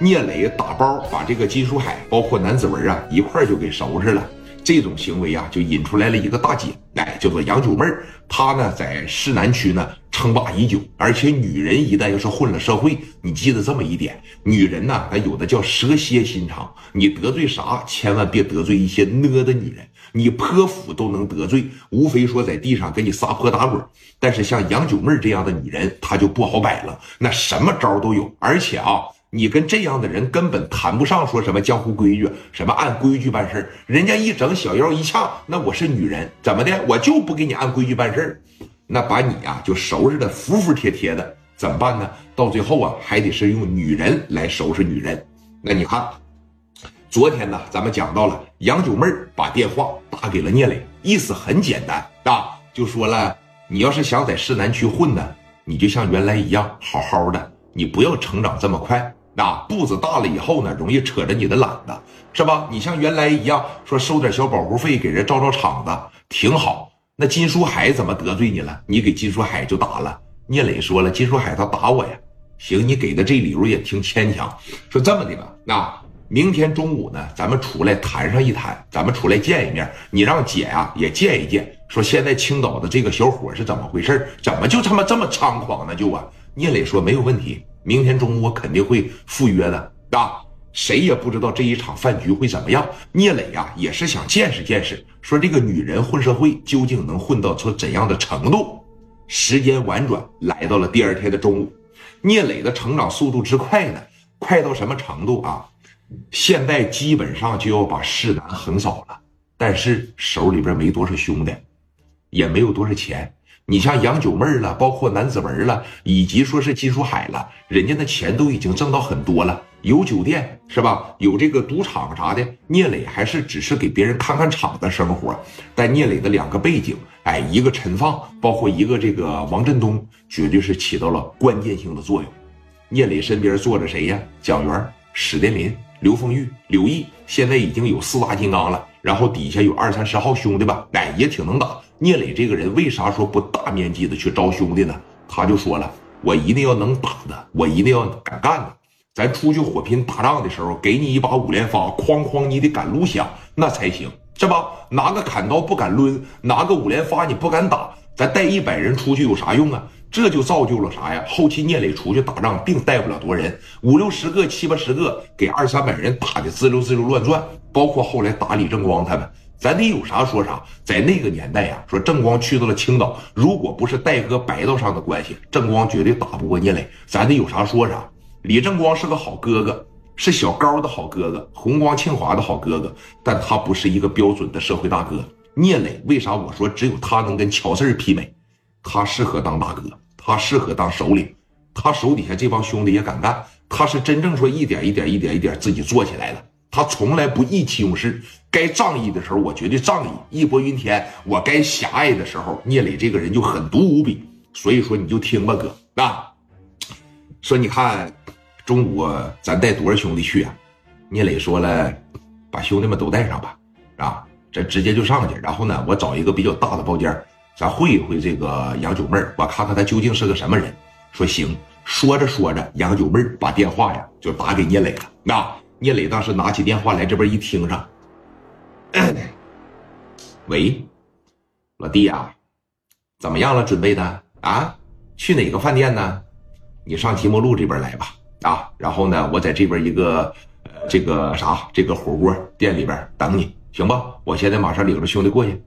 聂磊打包把这个金书海，包括南子文啊一块就给收拾了。这种行为啊，就引出来了一个大姐，哎，叫做杨九妹儿。她呢在市南区呢称霸已久，而且女人一旦要是混了社会，你记得这么一点：女人呢，她有的叫蛇蝎心肠，你得罪啥，千万别得罪一些呢的女人。你泼妇都能得罪，无非说在地上给你撒泼打滚。但是像杨九妹这样的女人，她就不好摆了，那什么招都有。而且啊，你跟这样的人根本谈不上说什么江湖规矩，什么按规矩办事儿人家一整小腰一呛，那我是女人，怎么的？我就不给你按规矩办事儿那把你呀就收拾的服服帖帖的，怎么办呢？到最后啊，还得是用女人来收拾女人。那你看。昨天呢，咱们讲到了杨九妹把电话打给了聂磊，意思很简单啊，就说了你要是想在市南区混呢，你就像原来一样好好的，你不要成长这么快，那步子大了以后呢，容易扯着你的懒子，是吧？你像原来一样说收点小保护费给人照照场子，挺好。那金书海怎么得罪你了？你给金书海就打了。聂磊说了，金书海他打我呀，行，你给的这理由也挺牵强。说这么的吧，那。明天中午呢，咱们出来谈上一谈，咱们出来见一面。你让姐啊也见一见，说现在青岛的这个小伙是怎么回事？怎么就他妈这么猖狂呢？就啊，聂磊说没有问题，明天中午我肯定会赴约的啊。谁也不知道这一场饭局会怎么样。聂磊呀也是想见识见识，说这个女人混社会究竟能混到出怎样的程度？时间婉转，来到了第二天的中午，聂磊的成长速度之快呢，快到什么程度啊？现在基本上就要把市南横扫了，但是手里边没多少兄弟，也没有多少钱。你像杨九妹了，包括南子文了，以及说是金书海了，人家的钱都已经挣到很多了，有酒店是吧？有这个赌场啥的。聂磊还是只是给别人看看场的生活。但聂磊的两个背景，哎，一个陈放，包括一个这个王振东，绝对是起到了关键性的作用。聂磊身边坐着谁呀？蒋元、史殿林。刘凤玉、刘毅现在已经有四大金刚了，然后底下有二三十号兄弟吧，哎，也挺能打。聂磊这个人为啥说不大面积的去招兄弟呢？他就说了，我一定要能打的，我一定要敢干的。咱出去火拼打仗的时候，给你一把五连发，哐哐，你得敢撸响，那才行，是吧？拿个砍刀不敢抡，拿个五连发你不敢打，咱带一百人出去有啥用啊？这就造就了啥呀？后期聂磊出去打仗，并带不了多人，五六十个、七八十个，给二三百人打的滋溜滋溜乱转。包括后来打李正光他们，咱得有啥说啥。在那个年代呀，说正光去到了青岛，如果不是戴哥白道上的关系，正光绝对打不过聂磊。咱得有啥说啥。李正光是个好哥哥，是小高的好哥哥，红光庆华的好哥哥，但他不是一个标准的社会大哥。聂磊为啥我说只有他能跟乔四媲美？他适合当大哥，他适合当首领，他手底下这帮兄弟也敢干。他是真正说一点一点、一点一点自己做起来的。他从来不意气用事，该仗义的时候我绝对仗义，义薄云天。我该狭隘的时候，聂磊这个人就狠毒无比。所以说你就听吧，哥啊，说你看中午咱带多少兄弟去啊？聂磊说了，把兄弟们都带上吧，啊，这直接就上去。然后呢，我找一个比较大的包间。咱会一会这个杨九妹儿，我看看她究竟是个什么人。说行，说着说着，杨九妹儿把电话呀就打给聂磊了。那聂磊当时拿起电话来这边一听上，喂，老弟呀，怎么样了？准备的啊？去哪个饭店呢？你上即墨路这边来吧。啊，然后呢，我在这边一个呃这个啥这个火锅店里边等你，行吧？我现在马上领着兄弟过去。